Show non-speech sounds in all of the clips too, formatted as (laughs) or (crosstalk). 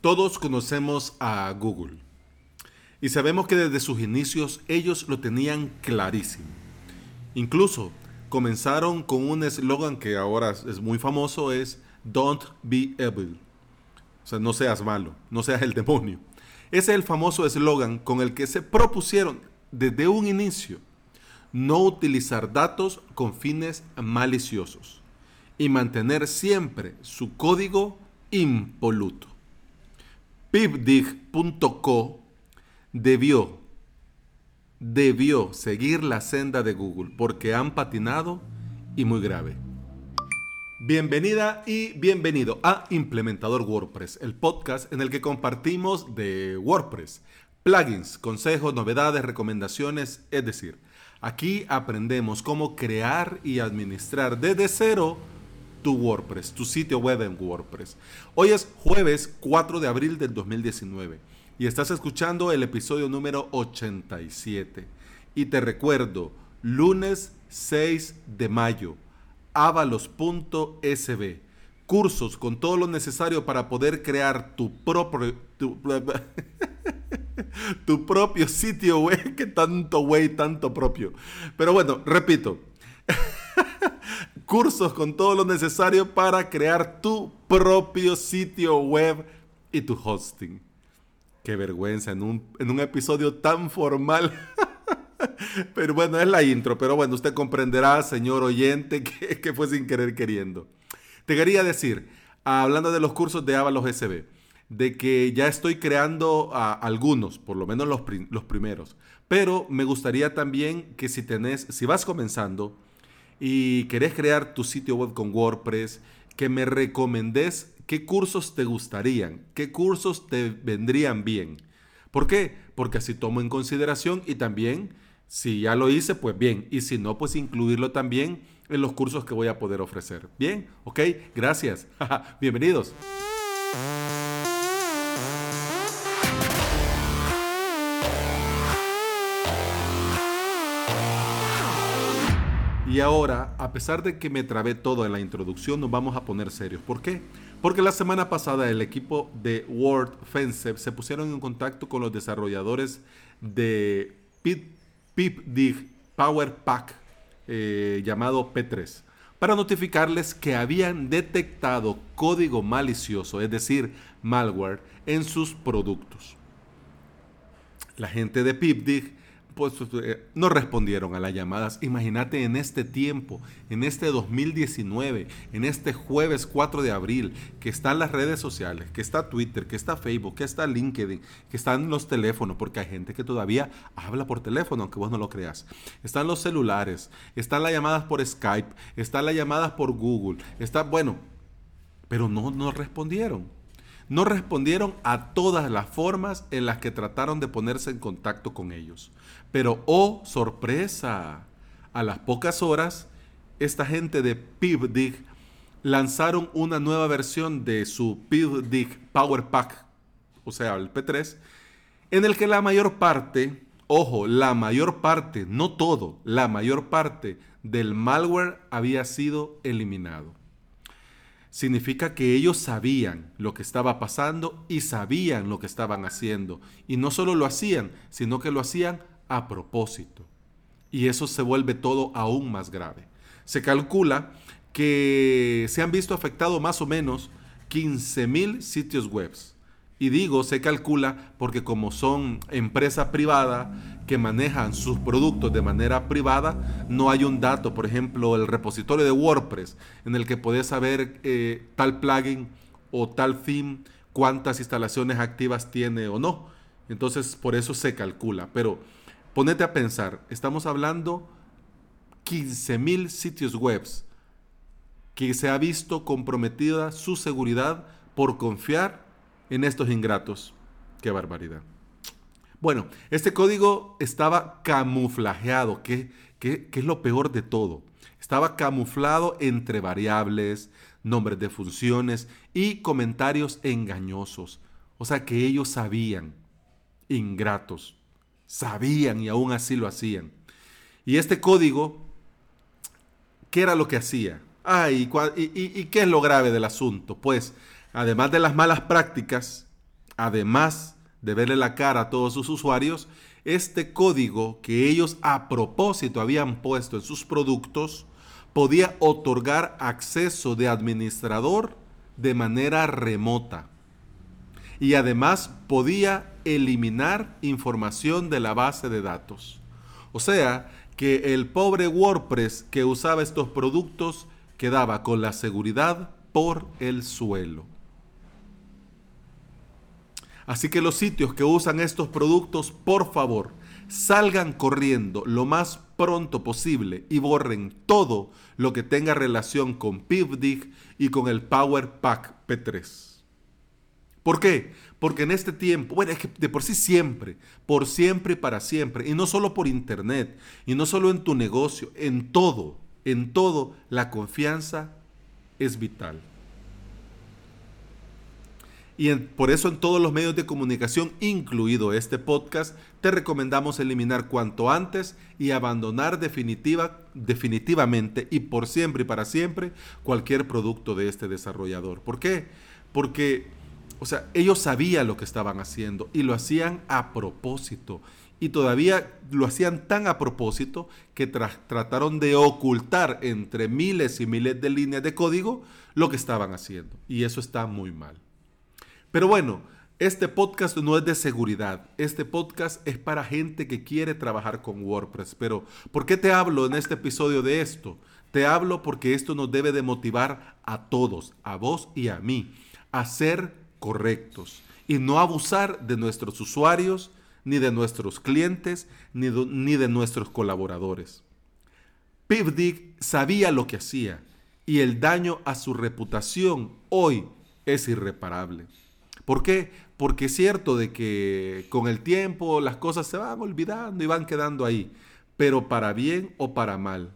Todos conocemos a Google y sabemos que desde sus inicios ellos lo tenían clarísimo. Incluso comenzaron con un eslogan que ahora es muy famoso, es Don't be evil. O sea, no seas malo, no seas el demonio. Ese es el famoso eslogan con el que se propusieron desde un inicio no utilizar datos con fines maliciosos y mantener siempre su código impoluto. PipDig.co debió, debió seguir la senda de Google porque han patinado y muy grave. Bienvenida y bienvenido a Implementador WordPress, el podcast en el que compartimos de WordPress, plugins, consejos, novedades, recomendaciones, es decir, aquí aprendemos cómo crear y administrar desde cero tu WordPress, tu sitio web en WordPress. Hoy es jueves 4 de abril del 2019 y estás escuchando el episodio número 87. Y te recuerdo, lunes 6 de mayo, avalos.sb. Cursos con todo lo necesario para poder crear tu propio... Tu, (laughs) tu propio sitio web, (laughs) que tanto güey, tanto propio. Pero bueno, repito, cursos con todo lo necesario para crear tu propio sitio web y tu hosting. Qué vergüenza en un, en un episodio tan formal. (laughs) pero bueno, es la intro. Pero bueno, usted comprenderá, señor oyente, (laughs) que, que fue sin querer queriendo. Te quería decir, hablando de los cursos de Avalos SB, de que ya estoy creando a algunos, por lo menos los, los primeros. Pero me gustaría también que si tenés, si vas comenzando, y querés crear tu sitio web con WordPress, que me recomendés qué cursos te gustarían, qué cursos te vendrían bien. ¿Por qué? Porque así tomo en consideración y también, si ya lo hice, pues bien, y si no, pues incluirlo también en los cursos que voy a poder ofrecer. Bien, ok, gracias. (laughs) Bienvenidos. Y ahora, a pesar de que me trabé todo en la introducción, nos vamos a poner serios. ¿Por qué? Porque la semana pasada el equipo de Word Fence se pusieron en contacto con los desarrolladores de PipDig Power Pack eh, llamado P3 para notificarles que habían detectado código malicioso, es decir, malware, en sus productos. La gente de PipDig pues, eh, no respondieron a las llamadas. Imagínate en este tiempo, en este 2019, en este jueves 4 de abril, que están las redes sociales, que está Twitter, que está Facebook, que está LinkedIn, que están los teléfonos, porque hay gente que todavía habla por teléfono, aunque vos no lo creas. Están los celulares, están las llamadas por Skype, están las llamadas por Google, está, bueno, pero no nos respondieron no respondieron a todas las formas en las que trataron de ponerse en contacto con ellos. Pero, oh sorpresa, a las pocas horas, esta gente de PivDig lanzaron una nueva versión de su PivDig Power Pack, o sea, el P3, en el que la mayor parte, ojo, la mayor parte, no todo, la mayor parte del malware había sido eliminado significa que ellos sabían lo que estaba pasando y sabían lo que estaban haciendo. Y no solo lo hacían, sino que lo hacían a propósito. Y eso se vuelve todo aún más grave. Se calcula que se han visto afectados más o menos 15.000 sitios web. Y digo, se calcula porque como son empresa privada, que manejan sus productos de manera privada, no hay un dato, por ejemplo, el repositorio de WordPress, en el que puedes saber eh, tal plugin o tal theme, cuántas instalaciones activas tiene o no. Entonces, por eso se calcula. Pero ponete a pensar, estamos hablando 15.000 sitios web que se ha visto comprometida su seguridad por confiar en estos ingratos. Qué barbaridad. Bueno, este código estaba camuflajeado, que, es lo peor de todo. Estaba camuflado entre variables, nombres de funciones y comentarios engañosos. O sea que ellos sabían, ingratos, sabían y aún así lo hacían. Y este código, ¿qué era lo que hacía? Ah, y, y, qué es lo grave del asunto? Pues, además de las malas prácticas, además de verle la cara a todos sus usuarios, este código que ellos a propósito habían puesto en sus productos podía otorgar acceso de administrador de manera remota. Y además podía eliminar información de la base de datos. O sea, que el pobre WordPress que usaba estos productos quedaba con la seguridad por el suelo. Así que los sitios que usan estos productos, por favor, salgan corriendo lo más pronto posible y borren todo lo que tenga relación con PivDig y con el Power Pack P3. ¿Por qué? Porque en este tiempo, bueno, es que de por sí siempre, por siempre y para siempre, y no solo por internet, y no solo en tu negocio, en todo, en todo, la confianza es vital. Y por eso en todos los medios de comunicación, incluido este podcast, te recomendamos eliminar cuanto antes y abandonar definitiva, definitivamente y por siempre y para siempre cualquier producto de este desarrollador. ¿Por qué? Porque, o sea, ellos sabían lo que estaban haciendo y lo hacían a propósito. Y todavía lo hacían tan a propósito que trataron de ocultar entre miles y miles de líneas de código lo que estaban haciendo. Y eso está muy mal. Pero bueno, este podcast no es de seguridad. Este podcast es para gente que quiere trabajar con WordPress. Pero, ¿por qué te hablo en este episodio de esto? Te hablo porque esto nos debe de motivar a todos, a vos y a mí, a ser correctos y no abusar de nuestros usuarios, ni de nuestros clientes, ni de, nuestros colaboradores. Pivdig sabía lo que hacía y el daño a su reputación hoy es irreparable. ¿Por qué? Porque es cierto de que con el tiempo las cosas se van olvidando y van quedando ahí, pero para bien o para mal.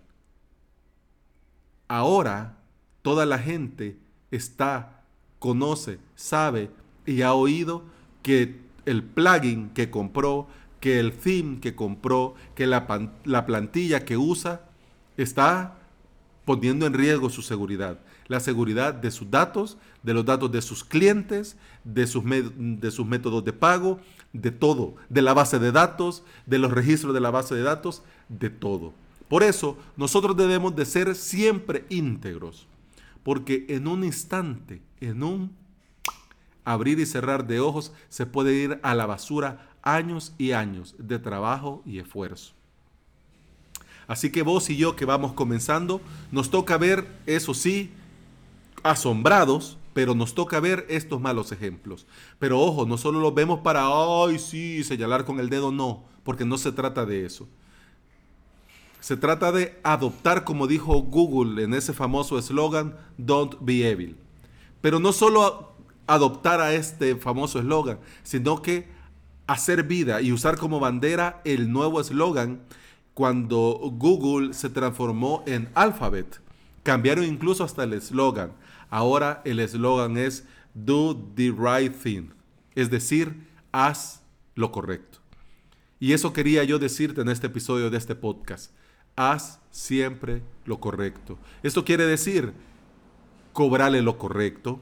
Ahora toda la gente está, conoce, sabe y ha oído que el plugin que compró, que el theme que compró, que la, la plantilla que usa está poniendo en riesgo su seguridad la seguridad de sus datos, de los datos de sus clientes, de sus, de sus métodos de pago, de todo, de la base de datos, de los registros de la base de datos, de todo. Por eso nosotros debemos de ser siempre íntegros, porque en un instante, en un abrir y cerrar de ojos, se puede ir a la basura años y años de trabajo y esfuerzo. Así que vos y yo que vamos comenzando, nos toca ver, eso sí, asombrados, pero nos toca ver estos malos ejemplos. Pero ojo, no solo los vemos para, ay, sí, señalar con el dedo, no, porque no se trata de eso. Se trata de adoptar, como dijo Google en ese famoso eslogan, Don't be evil. Pero no solo adoptar a este famoso eslogan, sino que hacer vida y usar como bandera el nuevo eslogan cuando Google se transformó en Alphabet. Cambiaron incluso hasta el eslogan. Ahora el eslogan es Do the right thing, es decir, haz lo correcto. Y eso quería yo decirte en este episodio de este podcast. Haz siempre lo correcto. Esto quiere decir cobrarle lo correcto.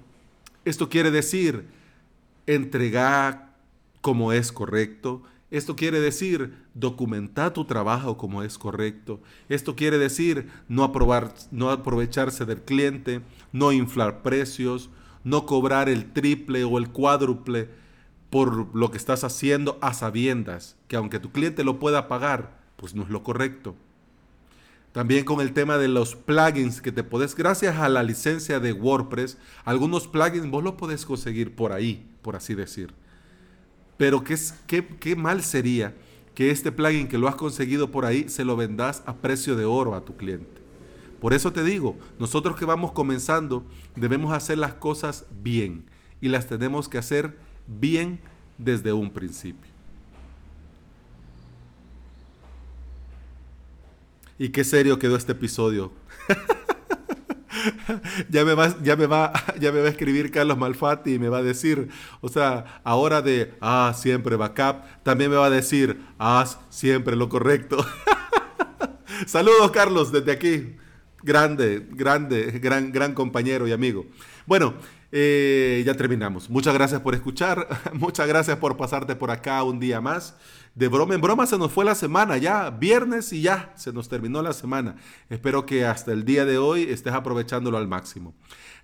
Esto quiere decir entregar como es correcto. Esto quiere decir documentar tu trabajo como es correcto. Esto quiere decir no, aprobar, no aprovecharse del cliente, no inflar precios, no cobrar el triple o el cuádruple por lo que estás haciendo a sabiendas, que aunque tu cliente lo pueda pagar, pues no es lo correcto. También con el tema de los plugins que te puedes, gracias a la licencia de WordPress, algunos plugins vos los podés conseguir por ahí, por así decir. Pero qué, mal sería que este plugin que lo has conseguido por ahí se lo vendas a precio de oro a tu cliente. Por eso te digo, nosotros que vamos comenzando debemos hacer las cosas bien y las tenemos que hacer bien desde un principio. Y qué serio quedó este episodio. (laughs) ya, me va, ya, me va, (laughs) ya me va a escribir Carlos Malfatti y me va a decir, o sea, ahora de, ah, siempre backup, también me va a decir, haz siempre lo correcto. (laughs) Saludos, Carlos, desde aquí. Grande, grande, gran, gran compañero y amigo. Bueno, Eh, ya terminamos. Muchas gracias por escuchar. (laughs) Muchas gracias por pasarte por acá un día más. De broma en broma se nos fue la semana ya, viernes y ya, se nos terminó la semana. Espero que hasta el día de hoy estés aprovechándolo al máximo.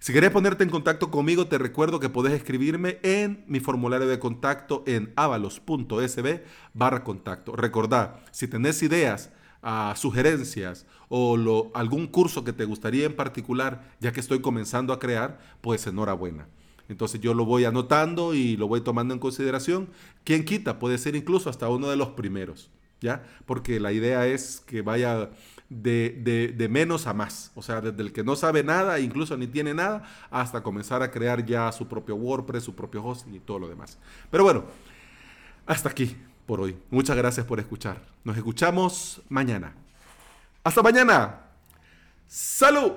Si querés ponerte en contacto conmigo, te recuerdo que podés escribirme en mi formulario de contacto en avalos.sb barra contacto. Recordá, si tenés ideas, uh, sugerencias o algún curso que te gustaría en particular, ya que estoy comenzando a crear, pues enhorabuena. Entonces yo lo voy anotando y lo voy tomando en consideración. ¿Quién quita? Puede ser incluso hasta uno de los primeros, ¿ya? Porque la idea es que vaya de, de, menos a más. O sea, desde el que no sabe nada, incluso ni tiene nada, hasta comenzar a crear ya su propio WordPress, su propio hosting y todo lo demás. Pero bueno, hasta aquí por hoy. Muchas gracias por escuchar. Nos escuchamos mañana. Hasta mañana. Salud.